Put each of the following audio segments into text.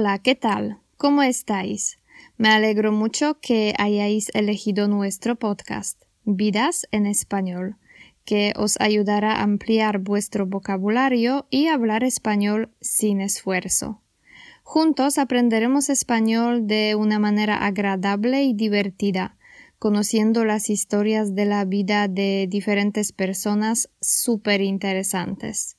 Hola, ¿qué tal? ¿Cómo estáis? Me alegro mucho que hayáis elegido nuestro podcast, Vidas en Español, que os ayudará a ampliar vuestro vocabulario y hablar español sin esfuerzo. Juntos aprenderemos español de una manera agradable y divertida, conociendo las historias de la vida de diferentes personas súper interesantes.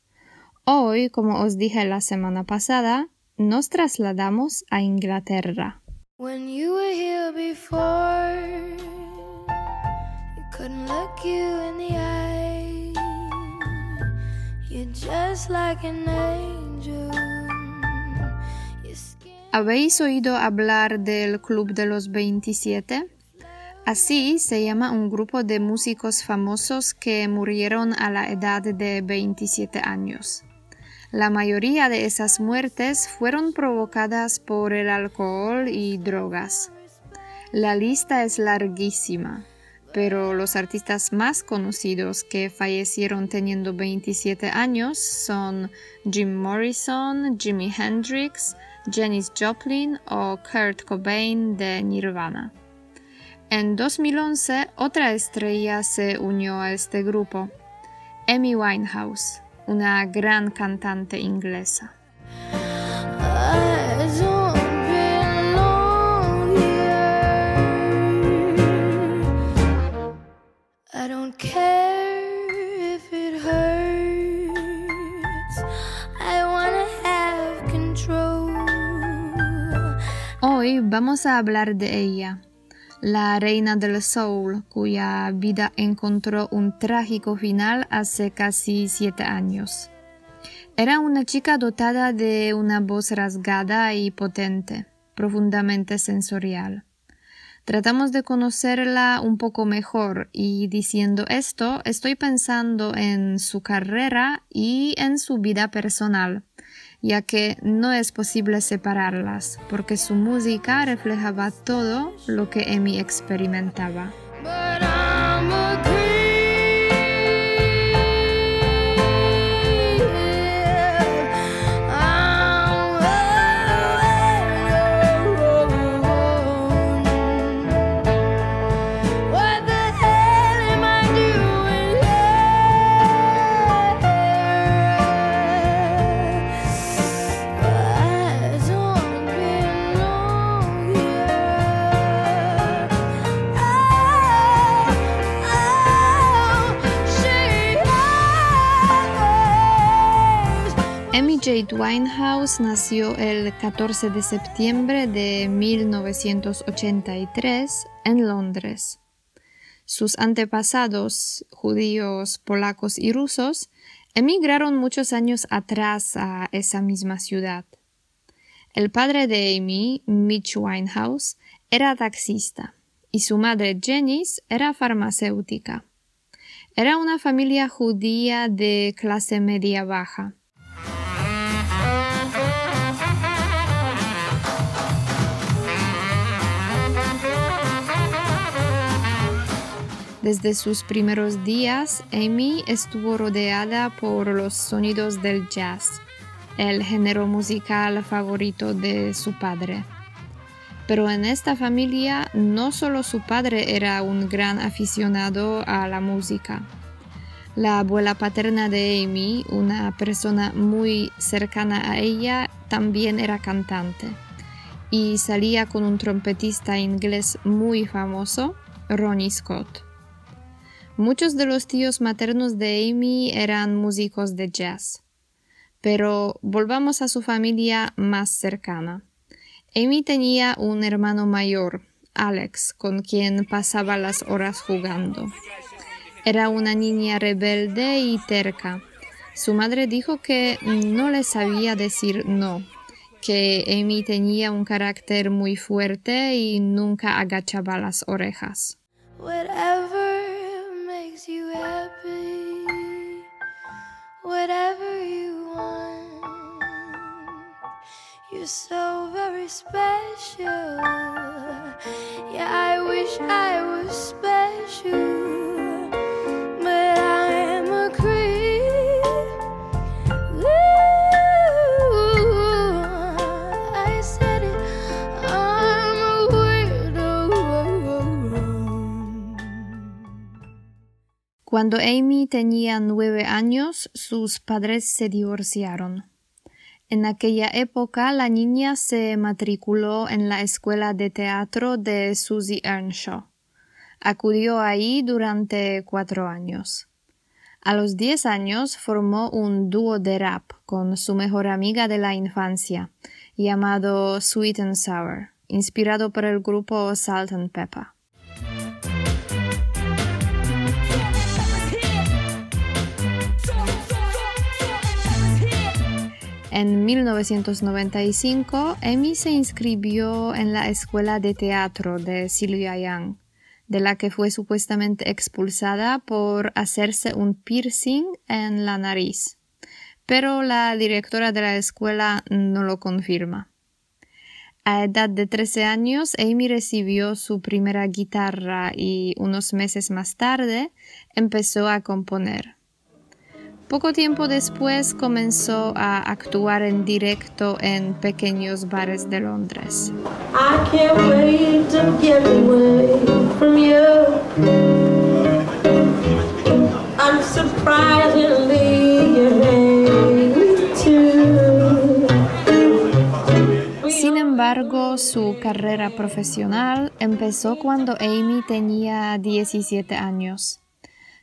Hoy, como os dije la semana pasada, nos trasladamos a Inglaterra. When you were here before, you couldn't look you in the eye. You're just like an angel. ¿Habéis oído hablar del Club de los 27? Así se llama un grupo de músicos famosos que murieron a la edad de 27 años. La mayoría de esas muertes fueron provocadas por el alcohol y drogas. La lista es larguísima, pero los artistas más conocidos que fallecieron teniendo 27 años son Jim Morrison, Jimi Hendrix, Janis Joplin o Kurt Cobain de Nirvana. En 2011, otra estrella se unió a este grupo, Amy Winehouse una gran cantante inglesa. Hoy vamos a hablar de ella, la reina del soul, cuya vida encontró un trágico final hace casi siete años. Era una chica dotada de una voz rasgada y potente, profundamente sensorial. Tratamos de conocerla un poco mejor y diciendo esto estoy pensando en su carrera y en su vida personal, ya que no es posible separarlas, porque su música reflejaba todo lo que Amy experimentaba. Amy Jade Winehouse nació el 14 de septiembre de 1983 en Londres. Sus antepasados, judíos, polacos y rusos, emigraron muchos años atrás a esa misma ciudad. El padre de Amy, Mitch Winehouse, era taxista y su madre Janice era farmacéutica. Era una familia judía de clase media baja. Desde sus primeros días, Amy estuvo rodeada por los sonidos del jazz, el género musical favorito de su padre. Pero en esta familia no solo su padre era un gran aficionado a la música. La abuela paterna de Amy, una persona muy cercana a ella, también era cantante y salía con un trompetista inglés muy famoso, Ronnie Scott. Muchos de los tíos maternos de Amy eran músicos de jazz. Pero volvamos a su familia más cercana. Amy tenía un hermano mayor, Alex, con quien pasaba las horas jugando. Era una niña rebelde y terca. Su madre dijo que no le sabía decir no, que Amy tenía un carácter muy fuerte y nunca agachaba las orejas. Whatever makes you happy, whatever you want. You're so very special. Yeah, I wish I was special, Cuando Amy tenía nueve años, sus padres se divorciaron. En aquella época, la niña se matriculó en la escuela de teatro de Susie Earnshaw. Acudió ahí durante cuatro años. A los diez años formó un dúo de rap con su mejor amiga de la infancia, llamado Sweet and Sour, inspirado por el grupo Salt and Pepper. En 1995, Amy se inscribió en la escuela de teatro de Sylvia Young, de la que fue supuestamente expulsada por hacerse un piercing en la nariz. Pero la directora de la escuela no lo confirma. A edad de 13 años, Amy recibió su primera guitarra y unos meses más tarde empezó a componer. Poco tiempo después comenzó a actuar en directo en pequeños bares de Londres. Sin embargo, su carrera profesional empezó cuando Amy tenía 17 años.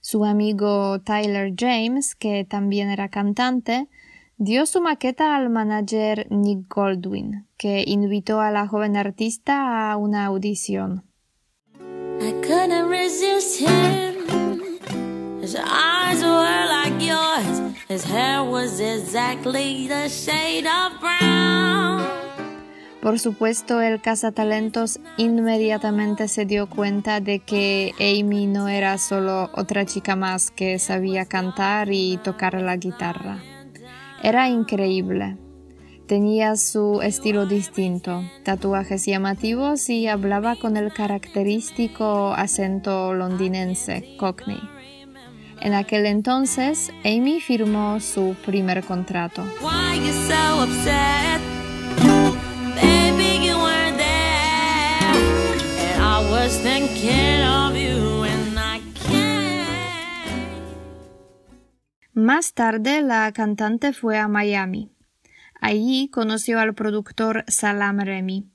Su amigo Tyler James, que también era cantante, dio su maqueta al manager Nick Goldwyn, que invitó a la joven artista a una audición. His hair was exactly the shade of brown. Por supuesto, el cazatalentos inmediatamente se dio cuenta de que Amy no era solo otra chica más que sabía cantar y tocar la guitarra. Era increíble. Tenía su estilo distinto, tatuajes llamativos y hablaba con el característico acento londinense, Cockney. En aquel entonces, Amy firmó su primer contrato. Más tarde la cantante fue a Miami. Allí conoció al productor Salam Remy.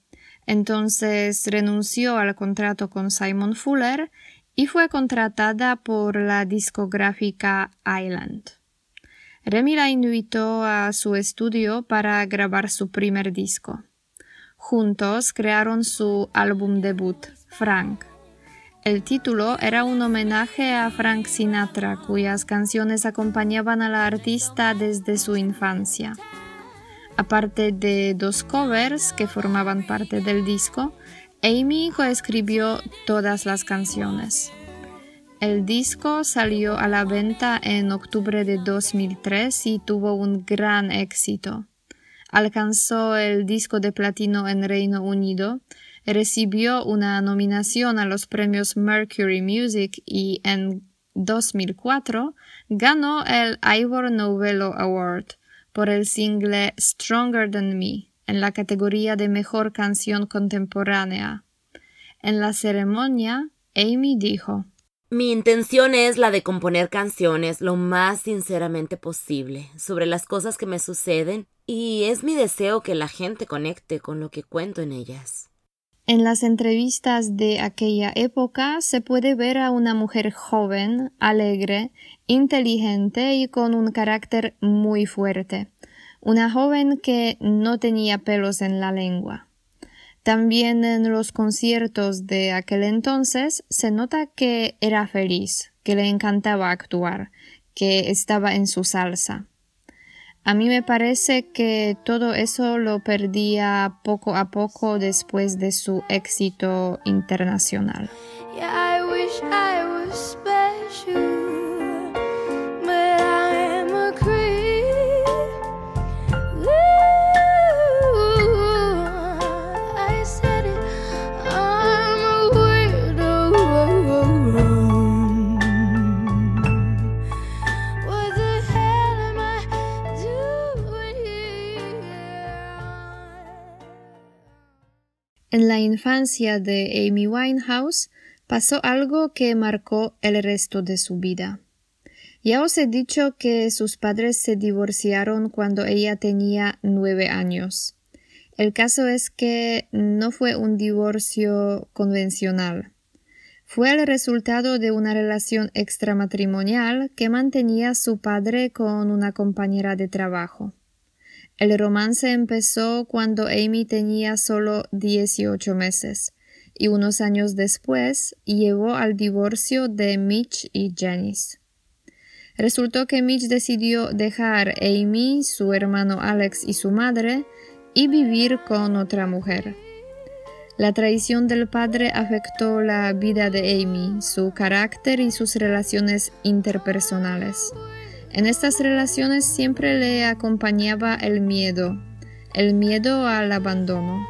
Entonces renunció al contrato con Simon Fuller y fue contratada por la discográfica Island. Remy la invitó a su estudio para grabar su primer disco. Juntos crearon su álbum debut, Frank. El título era un homenaje a Frank Sinatra, cuyas canciones acompañaban a la artista desde su infancia. Aparte de dos covers que formaban parte del disco, Amy coescribió todas las canciones. El disco salió a la venta en octubre de 2003 y tuvo un gran éxito. Alcanzó el disco de platino en Reino Unido recibió una nominación a los premios Mercury Music y en 2004 ganó el Ivor Novello Award por el single Stronger Than Me en la categoría de Mejor Canción Contemporánea. En la ceremonia, Amy dijo, Mi intención es la de componer canciones lo más sinceramente posible sobre las cosas que me suceden y es mi deseo que la gente conecte con lo que cuento en ellas. En las entrevistas de aquella época se puede ver a una mujer joven, alegre, inteligente y con un carácter muy fuerte, una joven que no tenía pelos en la lengua. También en los conciertos de aquel entonces se nota que era feliz, que le encantaba actuar, que estaba en su salsa. A mí me parece que todo eso lo perdía poco a poco después de su éxito internacional. Infancia de Amy Winehouse pasó algo que marcó el resto de su vida. Ya os he dicho que sus padres se divorciaron cuando ella tenía nueve años. El caso es que no fue un divorcio convencional. Fue el resultado de una relación extramatrimonial que mantenía su padre con una compañera de trabajo. El romance empezó cuando Amy tenía solo 18 meses y unos años después llevó al divorcio de Mitch y Janice. Resultó que Mitch decidió dejar a Amy, su hermano Alex y su madre y vivir con otra mujer. La traición del padre afectó la vida de Amy, su carácter y sus relaciones interpersonales. En estas relaciones siempre le acompañaba el miedo, el miedo al abandono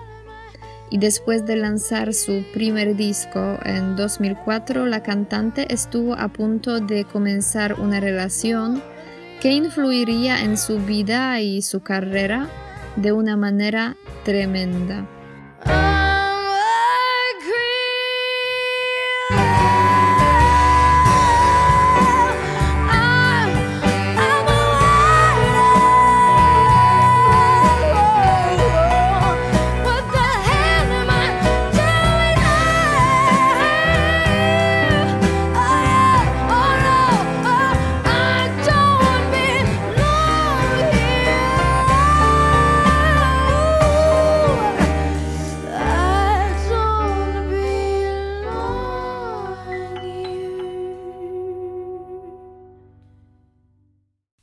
y después de lanzar su primer disco en 2004, la cantante estuvo a punto de comenzar una relación que influiría en su vida y su carrera de una manera tremenda.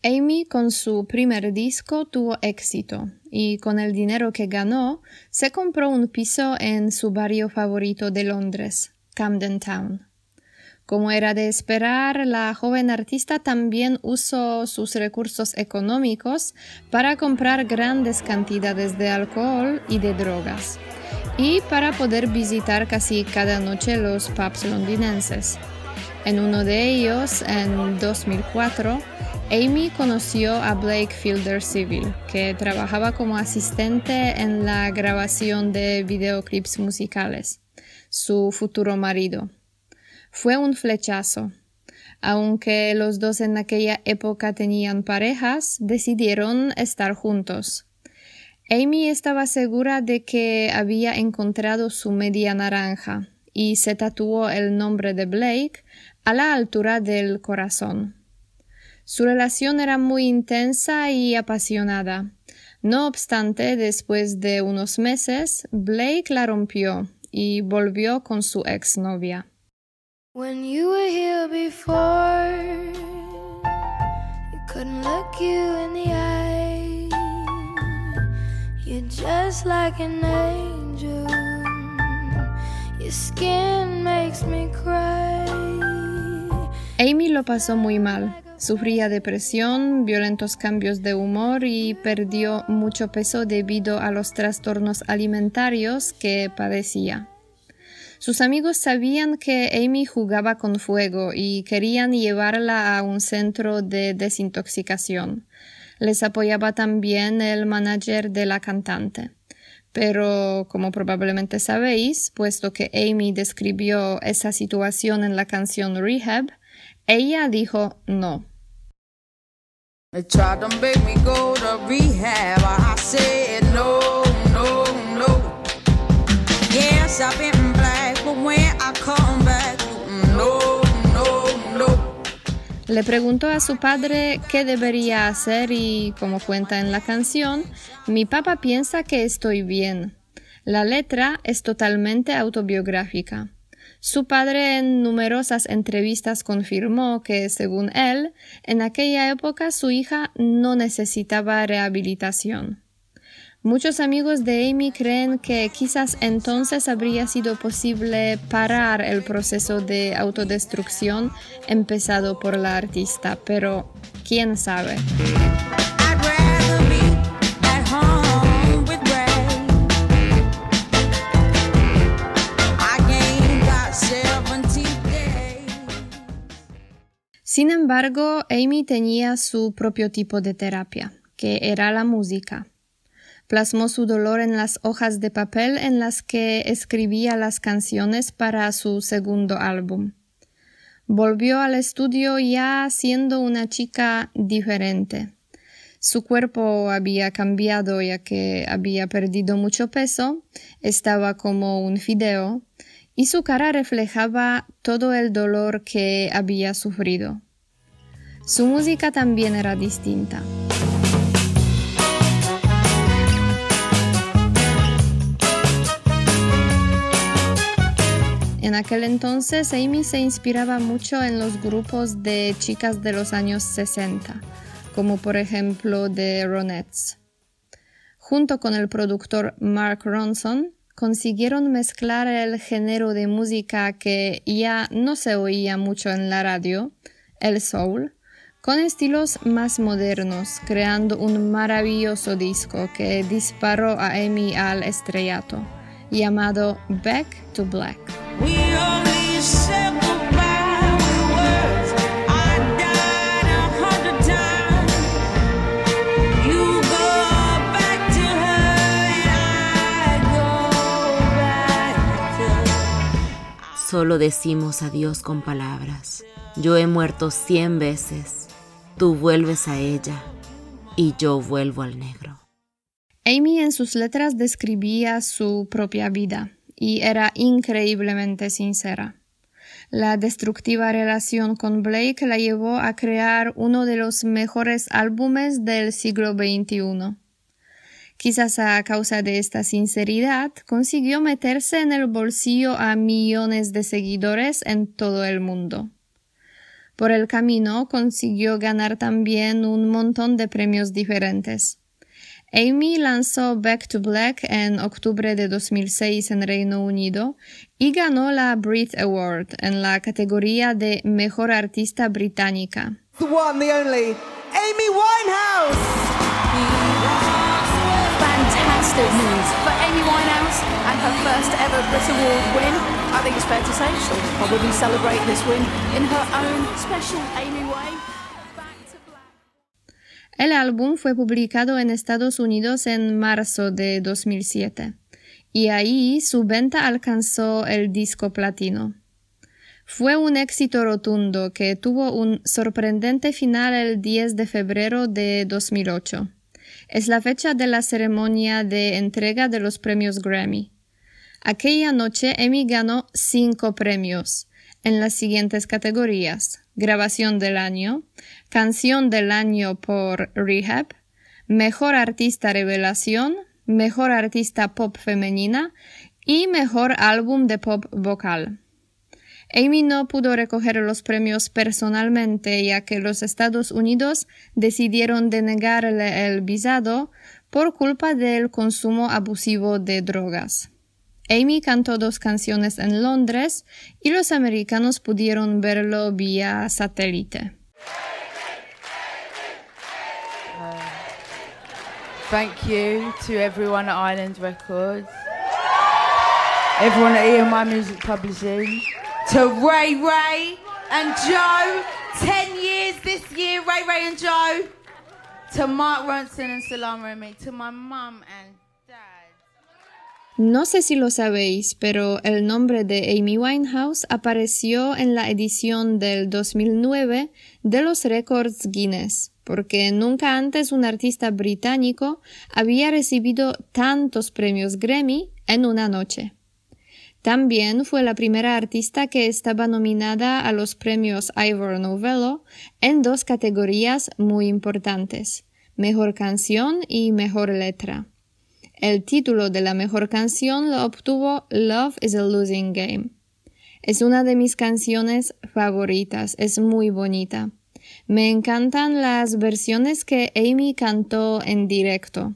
Amy con su primer disco tuvo éxito y con el dinero que ganó se compró un piso en su barrio favorito de Londres, Camden Town. Como era de esperar, la joven artista también usó sus recursos económicos para comprar grandes cantidades de alcohol y de drogas, y para poder visitar casi cada noche los pubs londinenses. En uno de ellos, en 2004, Amy conoció a Blake Fielder Civil, que trabajaba como asistente en la grabación de videoclips musicales, su futuro marido. Fue un flechazo. Aunque los dos en aquella época tenían parejas, decidieron estar juntos. Amy estaba segura de que había encontrado su media naranja y se tatuó el nombre de Blake a la altura del corazón. Su relación era muy intensa y apasionada. No obstante, después de unos meses, Blake la rompió y volvió con su exnovia. When you were here before, you couldn't look you in the eye. You're just like an angel. Your skin makes me cry. Amy lo pasó muy mal. Sufría depresión, violentos cambios de humor y perdió mucho peso debido a los trastornos alimentarios que padecía. Sus amigos sabían que Amy jugaba con fuego y querían llevarla a un centro de desintoxicación. Les apoyaba también el manager de la cantante. Pero, como probablemente sabéis, puesto que Amy describió esa situación en la canción Rehab, ella dijo no. Le preguntó a su padre qué debería hacer y, como cuenta en la canción, mi papá piensa que estoy bien. La letra es totalmente autobiográfica. Su padre en numerosas entrevistas confirmó que, según él, en aquella época su hija no necesitaba rehabilitación. Muchos amigos de Amy creen que quizás entonces habría sido posible parar el proceso de autodestrucción empezado por la artista, pero quién sabe. Sin embargo, Amy tenía su propio tipo de terapia, que era la música. Plasmó su dolor en las hojas de papel en las que escribía las canciones para su segundo álbum. Volvió al estudio ya siendo una chica diferente. Su cuerpo había cambiado ya que había perdido mucho peso, estaba como un fideo, y su cara reflejaba todo el dolor que había sufrido. Su música también era distinta. En aquel entonces Amy se inspiraba mucho en los grupos de chicas de los años 60, como por ejemplo The Ronettes. Junto con el productor Mark Ronson, consiguieron mezclar el género de música que ya no se oía mucho en la radio, el soul, con estilos más modernos, creando un maravilloso disco que disparó a Amy al estrellato, llamado Back to Black. Solo decimos adiós con palabras. Yo he muerto cien veces. Tú vuelves a ella y yo vuelvo al negro. Amy en sus letras describía su propia vida y era increíblemente sincera. La destructiva relación con Blake la llevó a crear uno de los mejores álbumes del siglo XXI. Quizás a causa de esta sinceridad consiguió meterse en el bolsillo a millones de seguidores en todo el mundo. Por el camino consiguió ganar también un montón de premios diferentes. Amy lanzó Back to Black en octubre de 2006 en Reino Unido y ganó la Brit Award en la categoría de Mejor Artista Británica. The one, the only, Amy Winehouse! Fantastic news for Amy Winehouse I think it's fair to say she'll probably celebrate this win in her own special Amy way. El álbum fue publicado en Estados Unidos en marzo de 2007 y ahí su venta alcanzó el disco platino. Fue un éxito rotundo que tuvo un sorprendente final el 10 de febrero de 2008. Es la fecha de la ceremonia de entrega de los premios Grammy. Aquella noche Emmy ganó cinco premios en las siguientes categorías Grabación del año, Canción del año por Rehab, Mejor artista revelación, Mejor artista pop femenina y Mejor álbum de pop vocal. Amy no pudo recoger los premios personalmente ya que los Estados Unidos decidieron denegarle el visado por culpa del consumo abusivo de drogas. Amy cantó dos canciones en Londres y los americanos pudieron verlo vía satélite. Uh, thank you to everyone at Island Records, everyone at EMI Music Publishing, to Ray Ray and Joe, 10 years this year, Ray Ray and Joe, to Mark Ronson and Salama and to my mum and No sé si lo sabéis, pero el nombre de Amy Winehouse apareció en la edición del 2009 de los récords Guinness, porque nunca antes un artista británico había recibido tantos premios Grammy en una noche. También fue la primera artista que estaba nominada a los premios Ivor Novello en dos categorías muy importantes, Mejor canción y Mejor letra. El título de la mejor canción lo obtuvo Love is a Losing Game. Es una de mis canciones favoritas, es muy bonita. Me encantan las versiones que Amy cantó en directo.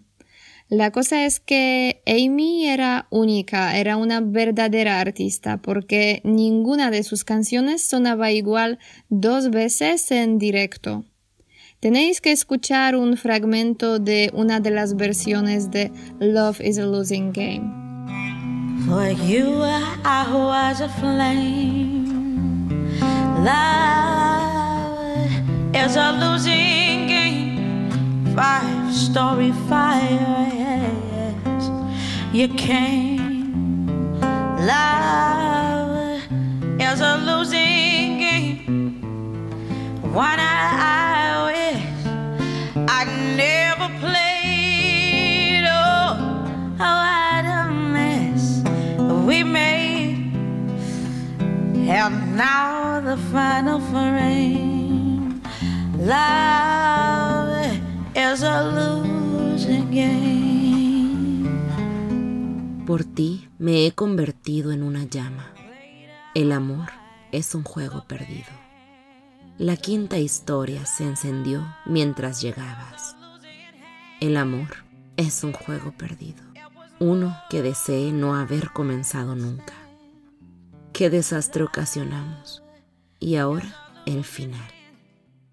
La cosa es que Amy era única, era una verdadera artista, porque ninguna de sus canciones sonaba igual dos veces en directo. Tenéis que escuchar un fragmento de una de las versiones de Love is a Losing Game. For you I was a flame. Love is a losing game. Five story fire. You came. Love is a losing game. I I never played. Oh, oh, a mess we. And now the final frame. Love is a losing game. Por ti me he convertido en una llama. El amor es un juego perdido. La quinta historia se encendió mientras llegabas. El amor es un juego perdido, uno que desee no haber comenzado nunca. Qué desastre ocasionamos. Y ahora el final.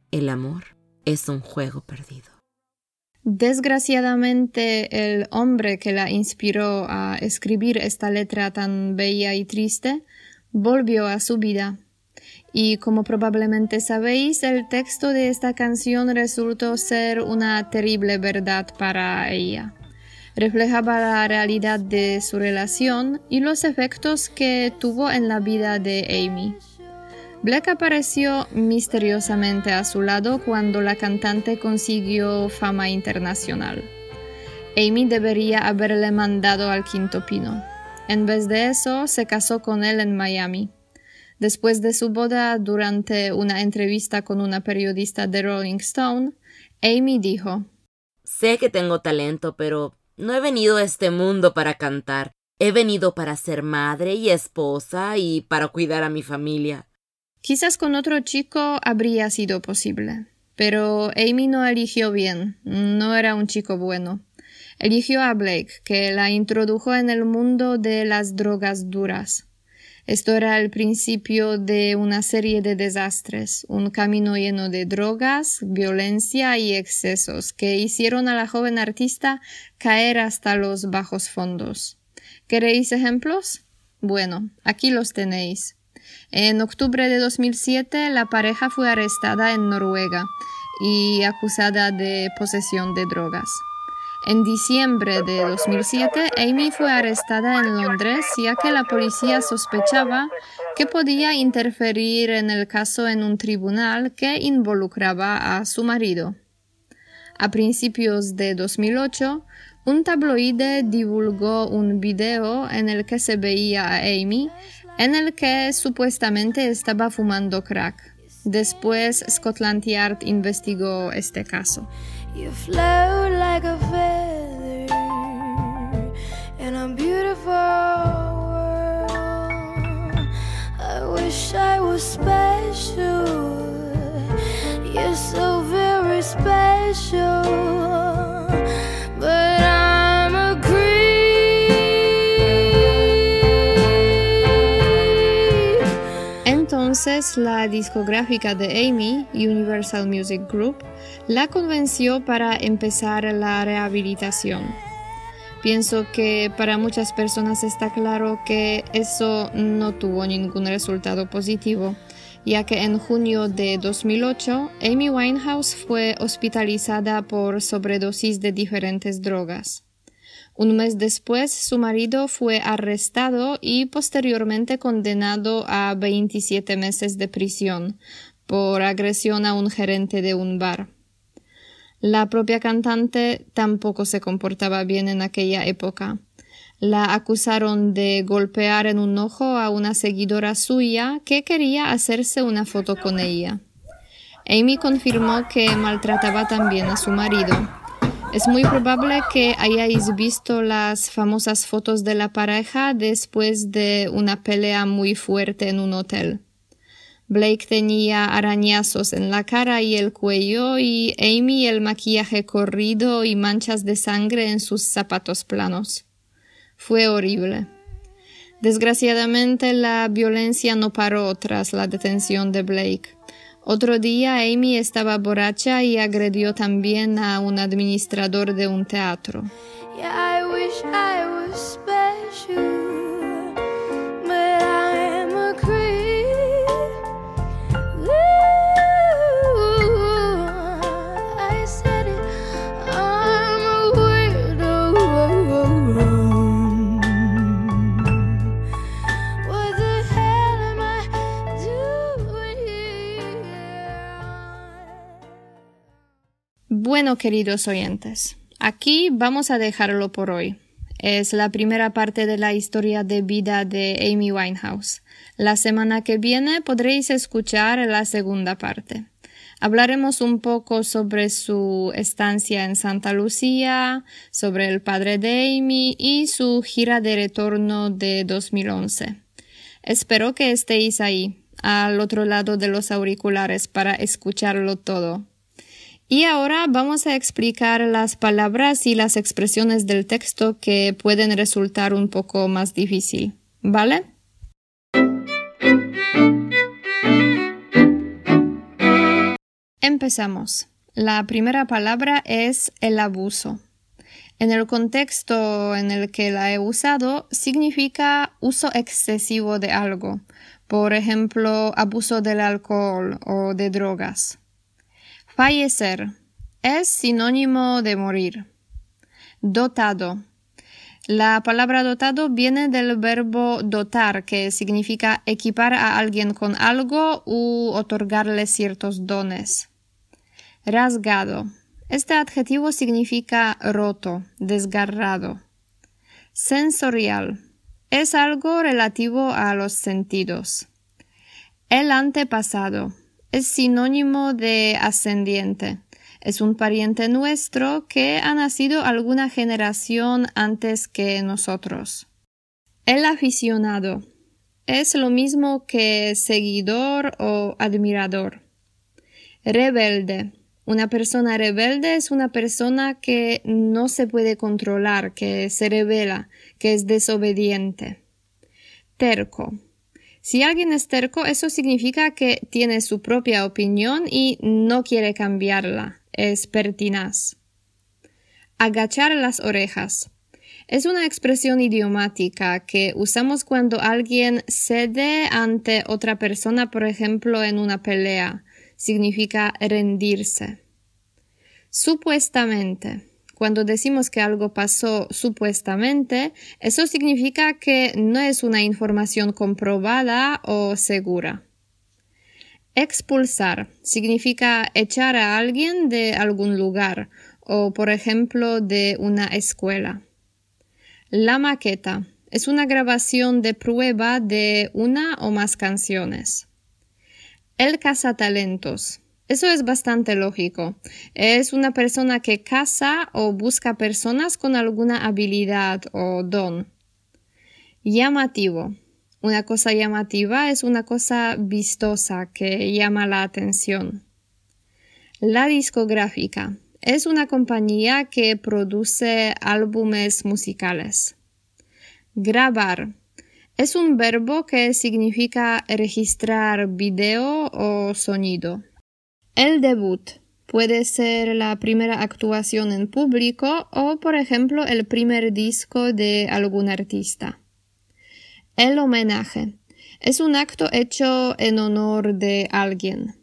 El amor es un juego perdido. Desgraciadamente, el hombre que la inspiró a escribir esta letra tan bella y triste volvió a su vida. Y como probablemente sabéis, el texto de esta canción resultó ser una terrible verdad para ella. Reflejaba la realidad de su relación y los efectos que tuvo en la vida de Amy. Black apareció misteriosamente a su lado cuando la cantante consiguió fama internacional. Amy debería haberle mandado al quinto pino. En vez de eso, se casó con él en Miami. Después de su boda, durante una entrevista con una periodista de Rolling Stone, Amy dijo, Sé que tengo talento, pero no he venido a este mundo para cantar. He venido para ser madre y esposa y para cuidar a mi familia. Quizás con otro chico habría sido posible, pero Amy no eligió bien, no era un chico bueno. Eligió a Blake, que la introdujo en el mundo de las drogas duras. Esto era el principio de una serie de desastres, un camino lleno de drogas, violencia y excesos que hicieron a la joven artista caer hasta los bajos fondos. ¿Queréis ejemplos? Bueno, aquí los tenéis. En octubre de 2007 la pareja fue arrestada en Noruega y acusada de posesión de drogas. En diciembre de 2007, Amy fue arrestada en Londres ya que la policía sospechaba que podía interferir en el caso en un tribunal que involucraba a su marido. A principios de 2008, un tabloide divulgó un video en el que se veía a Amy en el que supuestamente estaba fumando crack. Después Scotland Yard investigó este caso. You float like a feather in a beautiful world. I wish I was special. You're so very special. But Entonces la discográfica de Amy, Universal Music Group, la convenció para empezar la rehabilitación. Pienso que para muchas personas está claro que eso no tuvo ningún resultado positivo, ya que en junio de 2008 Amy Winehouse fue hospitalizada por sobredosis de diferentes drogas. Un mes después, su marido fue arrestado y posteriormente condenado a 27 meses de prisión por agresión a un gerente de un bar. La propia cantante tampoco se comportaba bien en aquella época. La acusaron de golpear en un ojo a una seguidora suya que quería hacerse una foto con ella. Amy confirmó que maltrataba también a su marido. Es muy probable que hayáis visto las famosas fotos de la pareja después de una pelea muy fuerte en un hotel. Blake tenía arañazos en la cara y el cuello y Amy el maquillaje corrido y manchas de sangre en sus zapatos planos. Fue horrible. Desgraciadamente la violencia no paró tras la detención de Blake. Otro día Amy estaba borracha y agredió también a un administrador de un teatro. Queridos oyentes, aquí vamos a dejarlo por hoy. Es la primera parte de la historia de vida de Amy Winehouse. La semana que viene podréis escuchar la segunda parte. Hablaremos un poco sobre su estancia en Santa Lucía, sobre el padre de Amy y su gira de retorno de 2011. Espero que estéis ahí, al otro lado de los auriculares, para escucharlo todo. Y ahora vamos a explicar las palabras y las expresiones del texto que pueden resultar un poco más difícil. ¿Vale? Empezamos. La primera palabra es el abuso. En el contexto en el que la he usado, significa uso excesivo de algo, por ejemplo, abuso del alcohol o de drogas. Fallecer es sinónimo de morir. Dotado. La palabra dotado viene del verbo dotar, que significa equipar a alguien con algo u otorgarle ciertos dones. Rasgado. Este adjetivo significa roto, desgarrado. Sensorial. Es algo relativo a los sentidos. El antepasado. Es sinónimo de ascendiente. Es un pariente nuestro que ha nacido alguna generación antes que nosotros. El aficionado. Es lo mismo que seguidor o admirador. Rebelde una persona rebelde es una persona que no se puede controlar, que se revela, que es desobediente. Terco. Si alguien es terco, eso significa que tiene su propia opinión y no quiere cambiarla. Es pertinaz. Agachar las orejas. Es una expresión idiomática que usamos cuando alguien cede ante otra persona, por ejemplo, en una pelea significa rendirse. Supuestamente. Cuando decimos que algo pasó supuestamente, eso significa que no es una información comprobada o segura. Expulsar significa echar a alguien de algún lugar o, por ejemplo, de una escuela. La maqueta es una grabación de prueba de una o más canciones. El cazatalentos. Eso es bastante lógico. Es una persona que caza o busca personas con alguna habilidad o don. Llamativo. Una cosa llamativa es una cosa vistosa que llama la atención. La discográfica es una compañía que produce álbumes musicales. Grabar es un verbo que significa registrar video o sonido. El debut puede ser la primera actuación en público o, por ejemplo, el primer disco de algún artista. El homenaje es un acto hecho en honor de alguien.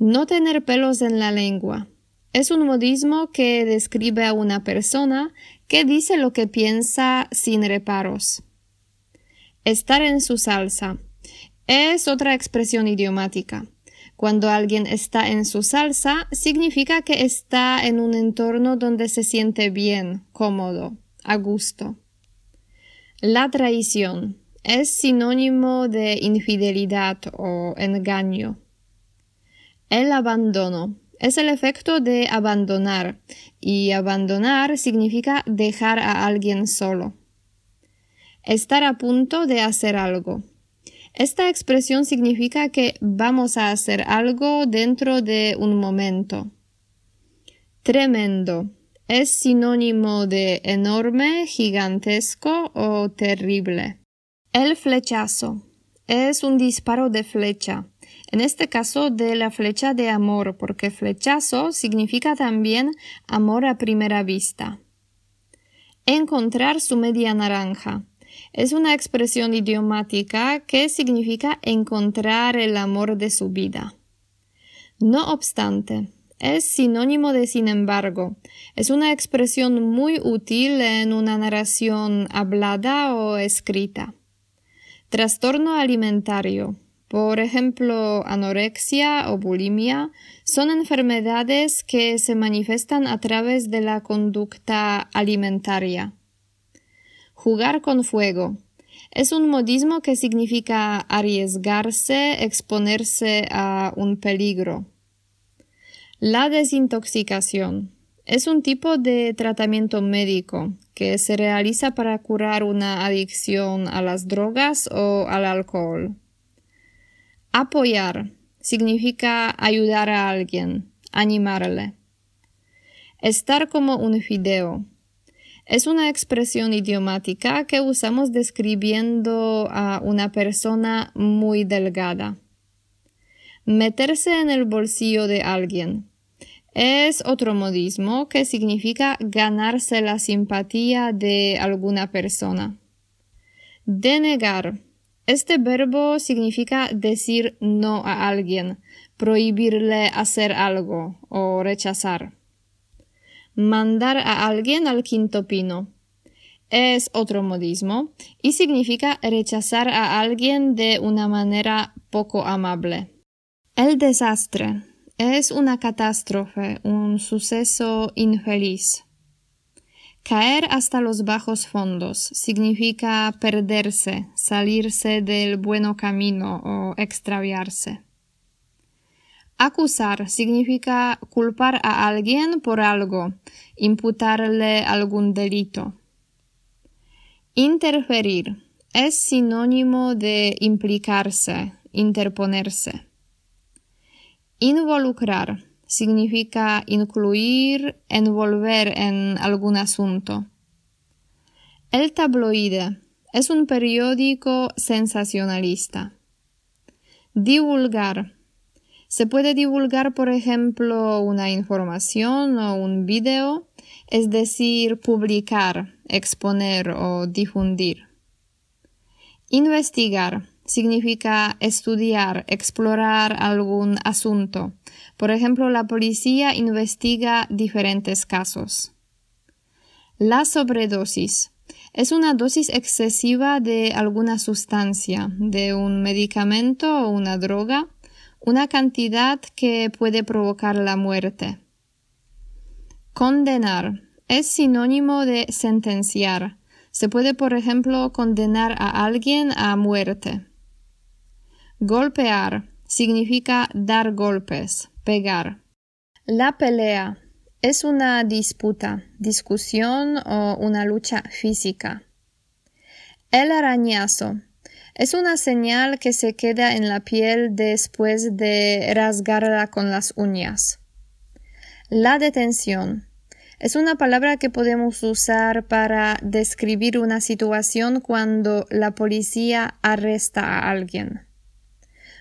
No tener pelos en la lengua es un modismo que describe a una persona que dice lo que piensa sin reparos. Estar en su salsa es otra expresión idiomática. Cuando alguien está en su salsa, significa que está en un entorno donde se siente bien, cómodo, a gusto. La traición es sinónimo de infidelidad o engaño. El abandono es el efecto de abandonar y abandonar significa dejar a alguien solo. Estar a punto de hacer algo. Esta expresión significa que vamos a hacer algo dentro de un momento. Tremendo. Es sinónimo de enorme, gigantesco o terrible. El flechazo. Es un disparo de flecha. En este caso de la flecha de amor, porque flechazo significa también amor a primera vista. Encontrar su media naranja. Es una expresión idiomática que significa encontrar el amor de su vida. No obstante, es sinónimo de sin embargo. Es una expresión muy útil en una narración hablada o escrita. Trastorno alimentario por ejemplo anorexia o bulimia, son enfermedades que se manifiestan a través de la conducta alimentaria. Jugar con fuego. Es un modismo que significa arriesgarse, exponerse a un peligro. La desintoxicación. Es un tipo de tratamiento médico que se realiza para curar una adicción a las drogas o al alcohol. Apoyar significa ayudar a alguien, animarle. Estar como un fideo. Es una expresión idiomática que usamos describiendo a una persona muy delgada. Meterse en el bolsillo de alguien es otro modismo que significa ganarse la simpatía de alguna persona. Denegar. Este verbo significa decir no a alguien, prohibirle hacer algo o rechazar. Mandar a alguien al quinto pino. Es otro modismo y significa rechazar a alguien de una manera poco amable. El desastre es una catástrofe, un suceso infeliz. Caer hasta los bajos fondos significa perderse, salirse del buen camino o extraviarse. Acusar significa culpar a alguien por algo, imputarle algún delito. Interferir es sinónimo de implicarse, interponerse. Involucrar significa incluir, envolver en algún asunto. El tabloide es un periódico sensacionalista. Divulgar. Se puede divulgar, por ejemplo, una información o un video, es decir, publicar, exponer o difundir. Investigar significa estudiar, explorar algún asunto. Por ejemplo, la policía investiga diferentes casos. La sobredosis es una dosis excesiva de alguna sustancia, de un medicamento o una droga, una cantidad que puede provocar la muerte. Condenar es sinónimo de sentenciar. Se puede, por ejemplo, condenar a alguien a muerte. Golpear significa dar golpes, pegar. La pelea es una disputa, discusión o una lucha física. El arañazo es una señal que se queda en la piel después de rasgarla con las uñas. La detención es una palabra que podemos usar para describir una situación cuando la policía arresta a alguien.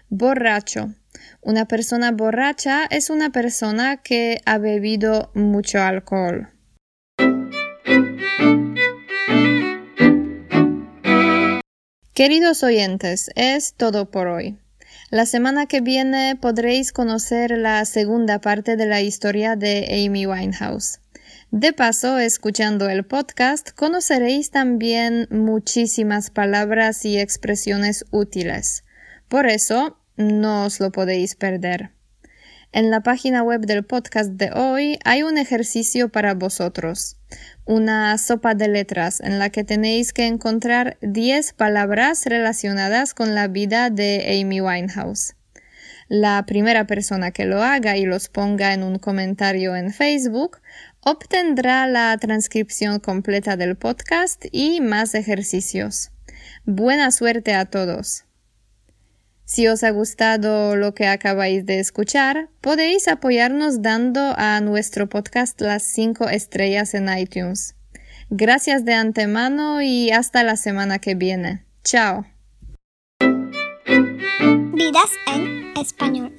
Borracho. Una persona borracha es una persona que ha bebido mucho alcohol. Queridos oyentes, es todo por hoy. La semana que viene podréis conocer la segunda parte de la historia de Amy Winehouse. De paso, escuchando el podcast, conoceréis también muchísimas palabras y expresiones útiles. Por eso, no os lo podéis perder. En la página web del podcast de hoy hay un ejercicio para vosotros, una sopa de letras en la que tenéis que encontrar 10 palabras relacionadas con la vida de Amy Winehouse. La primera persona que lo haga y los ponga en un comentario en Facebook obtendrá la transcripción completa del podcast y más ejercicios. Buena suerte a todos. Si os ha gustado lo que acabáis de escuchar, podéis apoyarnos dando a nuestro podcast las 5 estrellas en iTunes. Gracias de antemano y hasta la semana que viene. Chao. Vidas en español.